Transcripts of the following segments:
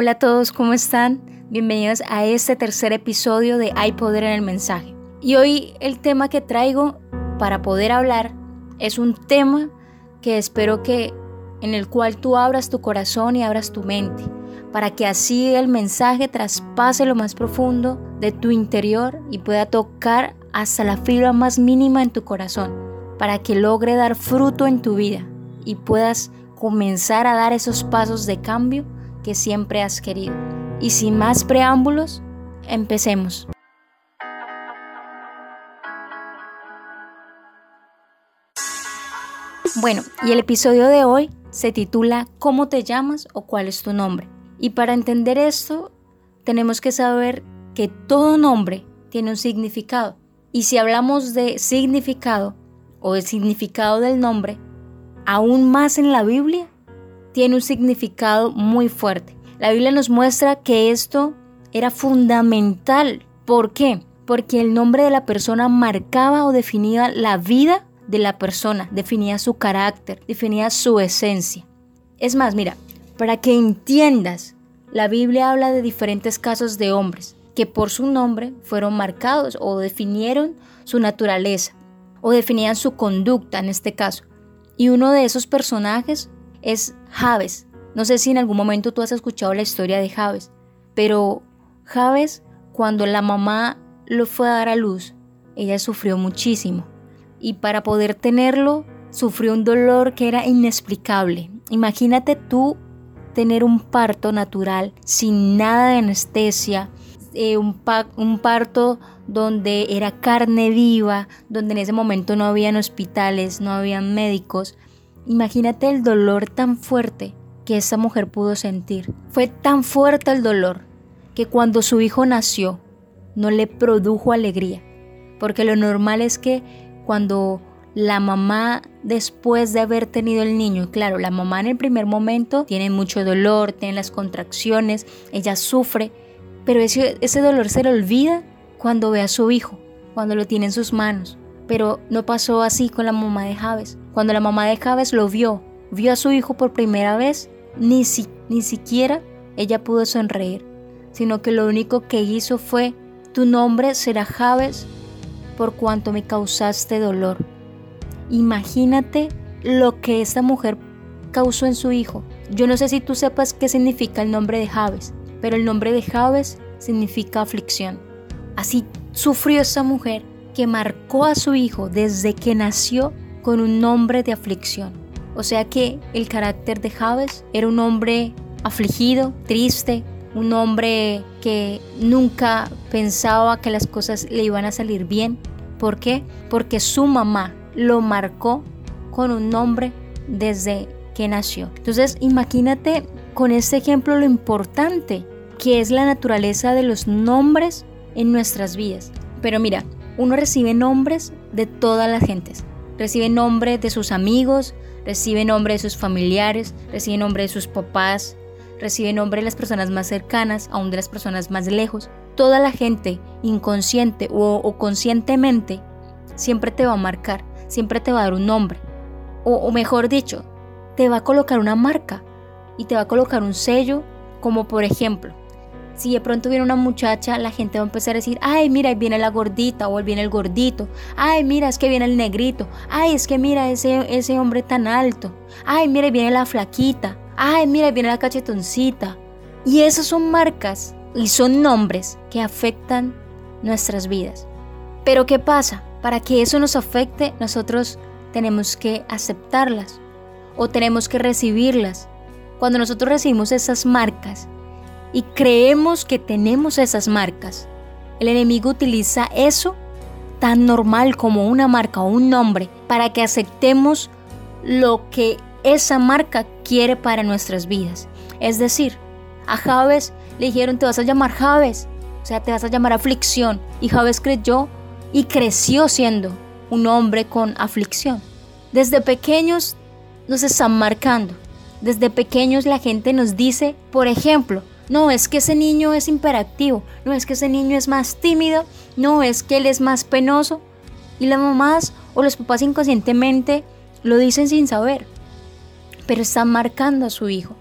Hola a todos, ¿cómo están? Bienvenidos a este tercer episodio de Hay Poder en el Mensaje. Y hoy el tema que traigo para poder hablar es un tema que espero que en el cual tú abras tu corazón y abras tu mente, para que así el mensaje traspase lo más profundo de tu interior y pueda tocar hasta la fibra más mínima en tu corazón, para que logre dar fruto en tu vida y puedas comenzar a dar esos pasos de cambio que siempre has querido. Y sin más preámbulos, empecemos. Bueno, y el episodio de hoy se titula ¿Cómo te llamas o cuál es tu nombre? Y para entender esto, tenemos que saber que todo nombre tiene un significado. Y si hablamos de significado o el significado del nombre, aún más en la Biblia, tiene un significado muy fuerte. La Biblia nos muestra que esto era fundamental. ¿Por qué? Porque el nombre de la persona marcaba o definía la vida de la persona, definía su carácter, definía su esencia. Es más, mira, para que entiendas, la Biblia habla de diferentes casos de hombres que por su nombre fueron marcados o definieron su naturaleza o definían su conducta en este caso. Y uno de esos personajes es Javes. No sé si en algún momento tú has escuchado la historia de Javes, pero Javes, cuando la mamá lo fue a dar a luz, ella sufrió muchísimo. Y para poder tenerlo, sufrió un dolor que era inexplicable. Imagínate tú tener un parto natural sin nada de anestesia, eh, un, un parto donde era carne viva, donde en ese momento no habían hospitales, no habían médicos, Imagínate el dolor tan fuerte que esa mujer pudo sentir. Fue tan fuerte el dolor que cuando su hijo nació no le produjo alegría. Porque lo normal es que cuando la mamá después de haber tenido el niño, claro, la mamá en el primer momento tiene mucho dolor, tiene las contracciones, ella sufre, pero ese, dolor se le olvida cuando ve a su hijo, cuando lo tiene en sus manos. Pero no pasó así con la mamá de Javes. Cuando la mamá de Javes lo vio, vio a su hijo por primera vez, ni, si, ni siquiera ella pudo sonreír, sino que lo único que hizo fue, tu nombre será Javes por cuanto me causaste dolor. Imagínate lo que esa mujer causó en su hijo. Yo no sé si tú sepas qué significa el nombre de Javes, pero el nombre de Javes significa aflicción. Así sufrió esa mujer que marcó a su hijo desde que nació con un nombre de aflicción. O sea que el carácter de Javes era un hombre afligido, triste, un hombre que nunca pensaba que las cosas le iban a salir bien. ¿Por qué? Porque su mamá lo marcó con un nombre desde que nació. Entonces imagínate con este ejemplo lo importante que es la naturaleza de los nombres en nuestras vidas. Pero mira, uno recibe nombres de todas las gentes. Recibe nombre de sus amigos, recibe nombre de sus familiares, recibe nombre de sus papás, recibe nombre de las personas más cercanas, aún de las personas más lejos. Toda la gente, inconsciente o, conscientemente, siempre te va a marcar, siempre te va a dar un nombre. o mejor dicho, te va a colocar una marca y te va a colocar un sello, como por ejemplo, si de pronto viene una muchacha, la gente va a empezar a decir, ay, mira, ahí viene la gordita o viene el gordito. Ay, mira, es que viene el negrito. Ay, es que mira ese, ese hombre tan alto. Ay, mira, ahí viene la flaquita. Ay, mira, ahí viene la cachetoncita. Y esas son marcas y son nombres que afectan nuestras vidas. Pero ¿qué pasa? Para que eso nos afecte, nosotros tenemos que aceptarlas o tenemos que recibirlas. Cuando nosotros recibimos esas marcas, y creemos que tenemos esas marcas. El enemigo utiliza eso tan normal como una marca o un nombre para que aceptemos lo que esa marca quiere para nuestras vidas. Es decir, a Javes le dijeron te vas a llamar Javes, o sea, te vas a llamar aflicción. Y Javes creyó y creció siendo un hombre con aflicción. Desde pequeños nos están marcando. Desde pequeños la gente nos dice, por ejemplo, no, es que ese niño es imperactivo, no es que ese niño es más tímido, no es que él es más penoso. Y las mamás o los papás inconscientemente lo dicen sin saber, pero están marcando a su hijo.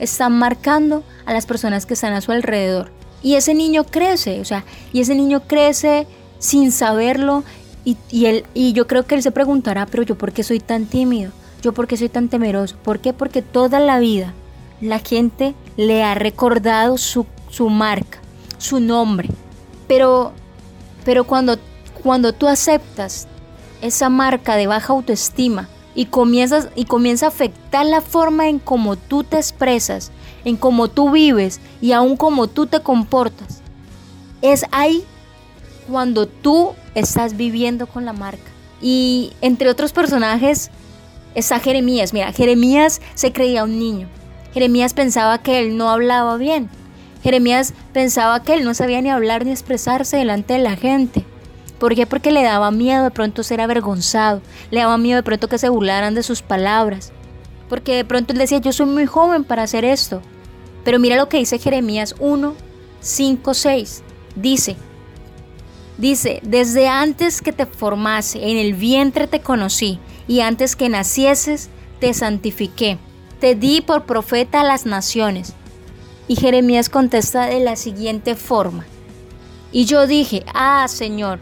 están marcando a las personas que están a su alrededor. Y ese niño crece, o sea, y ese niño crece sin saberlo y, él, y yo creo que él se preguntará, pero yo por qué soy tan tímido, yo por qué soy tan temeroso, ¿por qué? Porque toda la vida la gente le ha recordado su, su marca, su nombre, pero, pero cuando, cuando tú aceptas esa marca de baja autoestima y comienzas y comienza a afectar la forma en cómo tú te expresas, en cómo tú vives y aún cómo tú te comportas. Es ahí cuando tú estás viviendo con la marca. Y entre otros personajes está Jeremías. Mira, Jeremías se creía un niño. Jeremías pensaba que él no hablaba bien. Jeremías pensaba que él no sabía ni hablar ni expresarse delante de la gente. ¿Por qué? Porque le daba miedo de pronto ser avergonzado, le daba miedo de pronto que se burlaran de sus palabras, porque de pronto él decía, yo soy muy joven para hacer esto. Pero mira lo que dice Jeremías 1, 5, 6. Dice, dice, desde antes que te formase, en el vientre te conocí, y antes que nacieses, te santifiqué. Te di por profeta a las naciones. Y Jeremías contesta de la siguiente forma. Y yo dije, ah, Señor,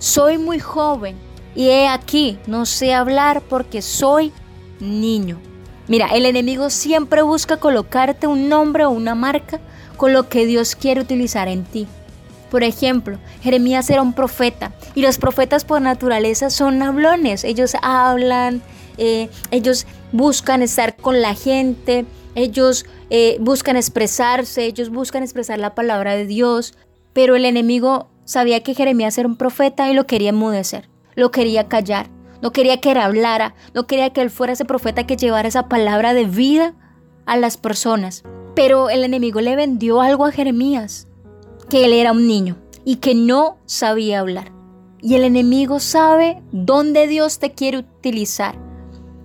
soy muy joven y he aquí, no sé hablar porque soy niño. Mira, el enemigo siempre busca colocarte un nombre o una marca con lo que Dios quiere utilizar en ti. Por ejemplo, Jeremías era un profeta y los profetas por naturaleza son hablones. Ellos hablan, eh, ellos buscan estar con la gente, ellos eh, buscan expresarse, ellos buscan expresar la palabra de Dios. Pero el enemigo Sabía que Jeremías era un profeta y lo quería enmudecer, lo quería callar, no quería que él hablara, no quería que él fuera ese profeta que llevara esa palabra de vida a las personas. Pero el enemigo le vendió algo a Jeremías, que él era un niño y que no sabía hablar. Y el enemigo sabe dónde Dios te quiere utilizar.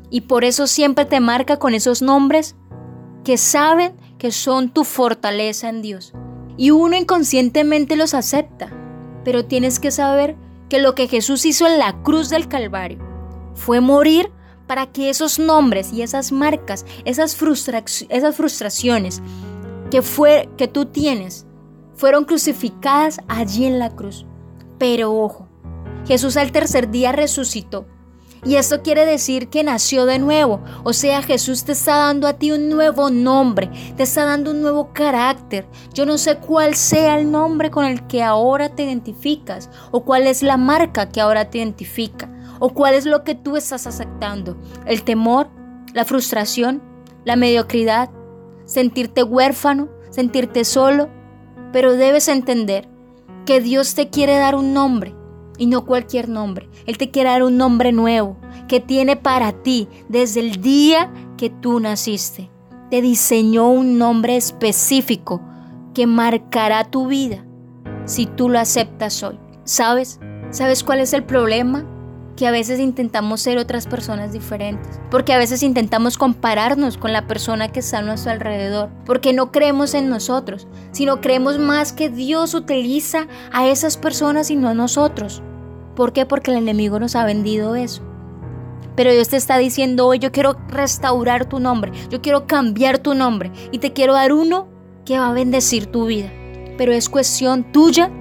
Y por eso siempre te marca con esos nombres que saben que son tu fortaleza en Dios. Y uno inconscientemente los acepta pero tienes que saber que lo que Jesús hizo en la cruz del Calvario fue morir para que esos nombres y esas marcas, esas, frustraciones que, fue, que tú tienes, fueron crucificadas allí en la cruz. Pero ojo, Jesús al tercer día resucitó y esto quiere decir que nació de nuevo. O sea, Jesús te está dando a ti un nuevo nombre, te está dando un nuevo carácter. Yo no sé cuál sea el nombre con el que ahora te identificas o cuál es la marca que ahora te identifica o cuál es lo que tú estás aceptando. El temor, la frustración, la mediocridad, sentirte huérfano, sentirte solo. Pero debes entender que Dios te quiere dar un nombre y no cualquier nombre. Él te quiere dar un nombre nuevo que tiene para ti desde el día que tú naciste. Te diseñó un nombre específico que marcará tu vida si tú lo aceptas hoy. ¿Sabes? ¿Sabes cuál es el problema? que a veces intentamos ser otras personas diferentes, porque a veces intentamos compararnos con la persona que está a nuestro alrededor, porque no creemos en nosotros, sino creemos más que Dios utiliza a esas personas y no a nosotros. ¿Por qué? Porque el enemigo nos ha vendido eso. Pero Dios te está diciendo hoy, yo quiero restaurar tu nombre, yo quiero cambiar tu nombre y te quiero dar uno que va a bendecir tu vida. Pero es cuestión tuya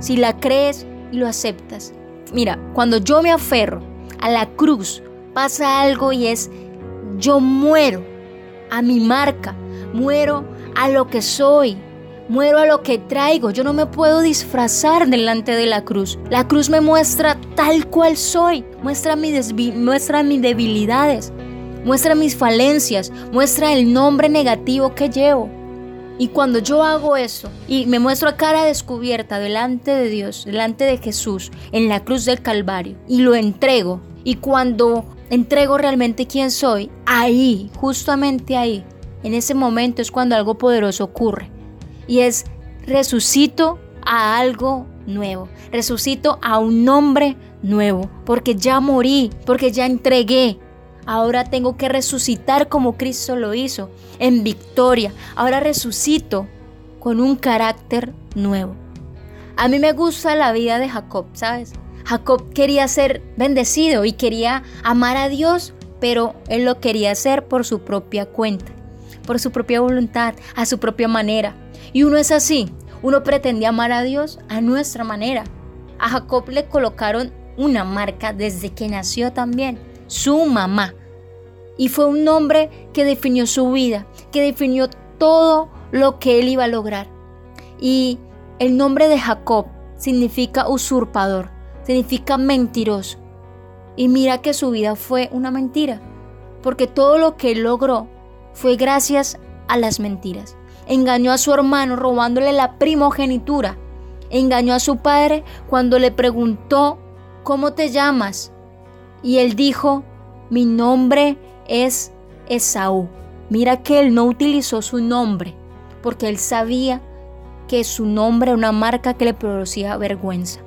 si la crees y lo aceptas. Mira, cuando yo me aferro a la cruz, pasa algo y es, yo muero a mi marca, muero a lo que soy, Muero a lo que traigo, yo no me puedo disfrazar delante de la cruz. La cruz me muestra tal cual soy, muestra, muestra mis debilidades, muestra mis falencias, muestra el nombre negativo que llevo. Y cuando yo hago eso y me muestro a cara descubierta delante de Dios, delante de Jesús, en la cruz del Calvario, y lo entrego, y cuando entrego realmente quién soy, ahí, justamente ahí, en ese momento es cuando algo poderoso ocurre y es resucito a algo nuevo, resucito a un nombre nuevo, porque ya morí, porque ya entregué. Ahora tengo que resucitar como Cristo lo hizo, en victoria. Ahora resucito con un carácter nuevo. A mí me gusta la vida de Jacob, ¿sabes? Jacob quería ser bendecido y quería amar a Dios, pero él lo quería hacer por su propia cuenta. por su propia voluntad, a su propia manera. Y uno es así, uno pretende amar a Dios a nuestra manera. A Jacob le colocaron una marca desde que nació también, su mamá. Y fue un nombre que definió su vida, que definió todo lo que él iba a lograr. Y el nombre de Jacob significa usurpador, significa mentiroso. Y mira que su vida fue una mentira, porque todo lo que él logró fue gracias a las mentiras. Engañó a su hermano robándole la primogenitura. Engañó a su padre cuando le preguntó, ¿cómo te llamas? Y él dijo, mi nombre es Esaú. Mira que él no utilizó su nombre, porque él sabía que su nombre era una marca que le producía vergüenza.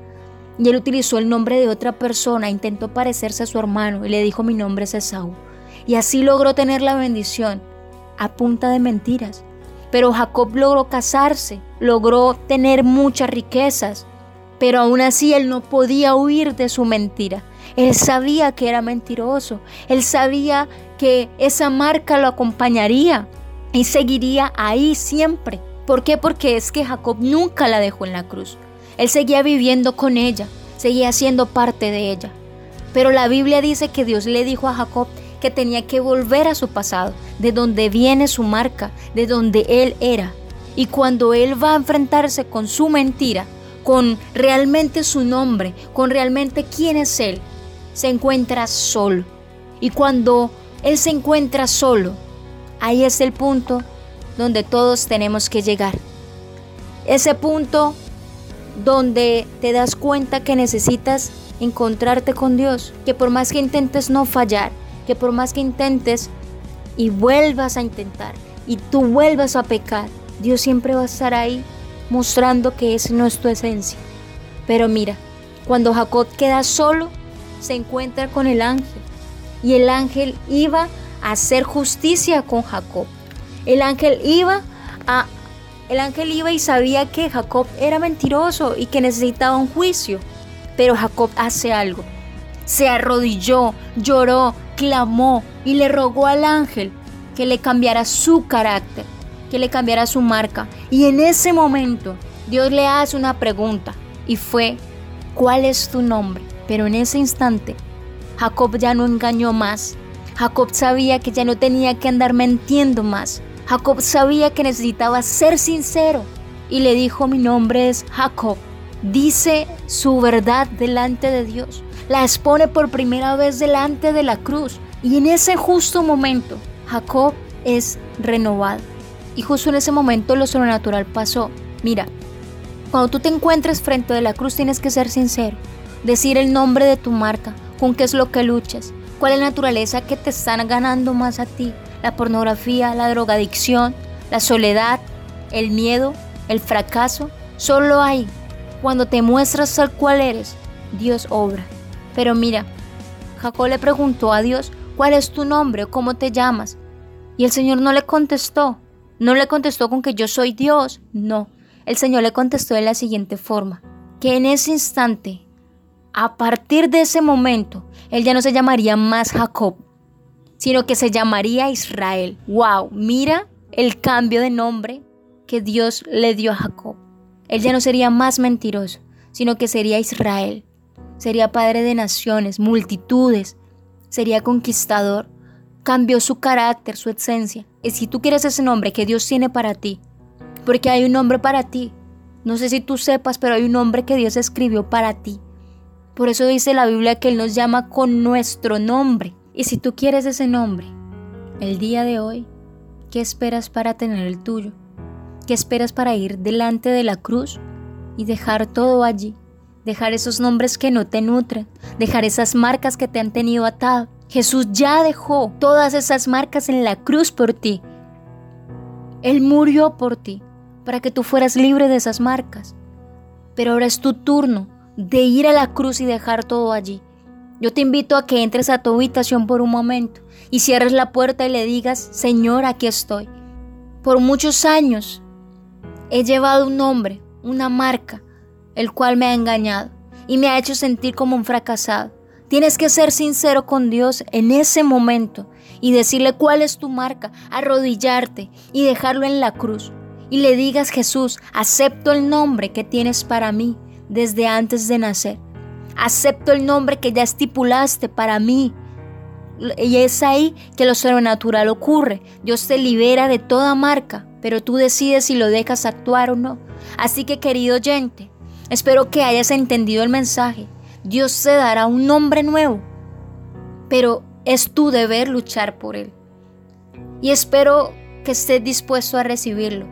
Y él utilizó el nombre de otra persona, intentó parecerse a su hermano y le dijo mi nombre es Esaú. Y así logró tener la bendición a punta de mentiras. Pero Jacob logró casarse, logró tener muchas riquezas, pero aún así él no podía huir de su mentira. Él sabía que era mentiroso, él sabía que esa marca lo acompañaría y seguiría ahí siempre. ¿Por qué? Porque es que Jacob nunca la dejó en la cruz. Él seguía viviendo con ella, seguía siendo parte de ella. Pero la Biblia dice que Dios le dijo a Jacob que tenía que volver a su pasado, de donde viene su marca, de donde él era. Y cuando él va a enfrentarse con su mentira, con realmente su nombre, con realmente quién es él, se encuentra solo. Y cuando él se encuentra solo, ahí es el punto donde todos tenemos que llegar. Ese punto donde te das cuenta que necesitas encontrarte con Dios, que por más que intentes no fallar, que por más que intentes y vuelvas a intentar y tú vuelvas a pecar, Dios siempre va a estar ahí mostrando que esa no es tu esencia. Pero mira, cuando Jacob queda solo, se encuentra con el ángel y el ángel iba a hacer justicia con Jacob. El ángel iba a el ángel iba y sabía que Jacob era mentiroso y que necesitaba un juicio. Pero Jacob hace algo. Se arrodilló, lloró, clamó y le rogó al ángel que le cambiara su carácter, que le cambiara su marca. Y en ese momento Dios le hace una pregunta y fue, ¿cuál es tu nombre? Pero en ese instante Jacob ya no engañó más. Jacob sabía que ya no tenía que andar mintiendo más. Jacob sabía que necesitaba ser sincero y le dijo mi nombre es Jacob. Dice su verdad delante de Dios. La expone por primera vez delante de la cruz. Y en ese justo momento, Jacob es renovado. Y justo en ese momento lo sobrenatural pasó. Mira, cuando tú te encuentres frente a la cruz tienes que ser sincero. Decir el nombre de tu marca, con qué es lo que luchas, cuál es la naturaleza que te están ganando más a ti, la pornografía, la drogadicción, la soledad, el miedo, el fracaso. Solo hay cuando te muestras tal cual eres, Dios obra. Pero mira, Jacob le preguntó a Dios, ¿cuál es tu nombre cómo te llamas? Y el Señor no le contestó. No le contestó con que yo soy Dios. No. El Señor le contestó de la siguiente forma. Que en ese instante, a partir de ese momento, él ya no se llamaría más Jacob, sino que se llamaría Israel. ¡Wow! Mira el cambio de nombre que Dios le dio a Jacob. Él ya no sería más mentiroso, sino que sería Israel. Sería padre de naciones, multitudes. Sería conquistador. Cambió su carácter, su esencia. Y si tú quieres ese nombre que Dios tiene para ti, porque hay un nombre para ti. No sé si tú sepas, pero hay un nombre que Dios escribió para ti. Por eso dice la Biblia que Él nos llama con nuestro nombre. Y si tú quieres ese nombre, el día de hoy, ¿qué esperas para tener el tuyo? ¿Qué esperas para ir delante de la cruz y dejar todo allí? Dejar esos nombres que no te nutren, dejar esas marcas que te han tenido atado. Jesús ya dejó todas esas marcas en la cruz por ti. Él murió por ti, para que tú fueras libre de esas marcas. Pero ahora es tu turno de ir a la cruz y dejar todo allí. Yo te invito a que entres a tu habitación por un momento y cierres la puerta y le digas, Señor, aquí estoy. Por muchos años he llevado un nombre, una marca, el cual me ha engañado y me ha hecho sentir como un fracasado. Tienes que ser sincero con Dios en ese momento y decirle cuál es tu marca, arrodillarte y dejarlo en la cruz. Y le digas, Jesús, acepto el nombre que tienes para mí desde antes de nacer. Acepto el nombre que ya estipulaste para mí. Y es ahí que lo sobrenatural ocurre. Dios te libera de toda marca, pero tú decides si lo dejas actuar o no. Así que querido oyente, espero que hayas entendido el mensaje. Dios te dará un nombre nuevo, pero es tu deber luchar por él. Y espero que estés dispuesto a recibirlo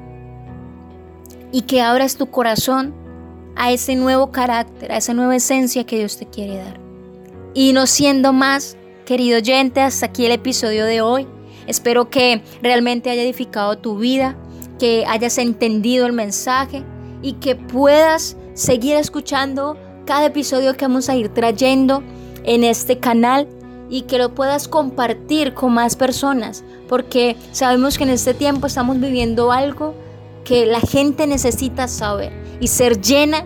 y que abras tu corazón a ese nuevo carácter, a esa nueva esencia que Dios te quiere dar. Y no siendo más, querido oyente, hasta aquí el episodio de hoy. Espero que realmente haya edificado tu vida, que hayas entendido el mensaje y que puedas seguir escuchando cada episodio que vamos a ir trayendo en este canal y que lo puedas compartir con más personas, porque sabemos que en este tiempo estamos viviendo algo que la gente necesita saber y ser llena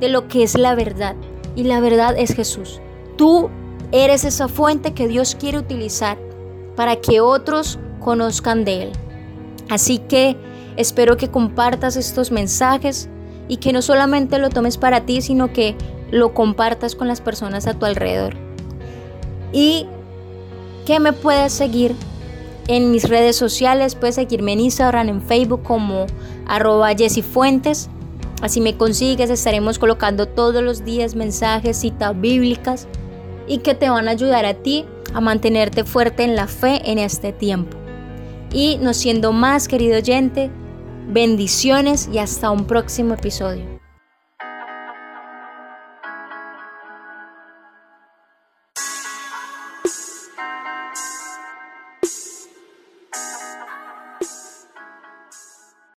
de lo que es la verdad. Y la verdad es Jesús. Tú eres esa fuente que Dios quiere utilizar para que otros conozcan de Él. Así que espero que compartas estos mensajes y que no solamente lo tomes para ti, sino que lo compartas con las personas a tu alrededor. Y que me puedes seguir en mis redes sociales, puedes seguirme en Instagram, en Facebook como arroba Fuentes. Así me consigues, estaremos colocando todos los días mensajes, citas bíblicas y que te van a ayudar a ti a mantenerte fuerte en la fe en este tiempo. Y no siendo más, querido oyente, bendiciones y hasta un próximo episodio.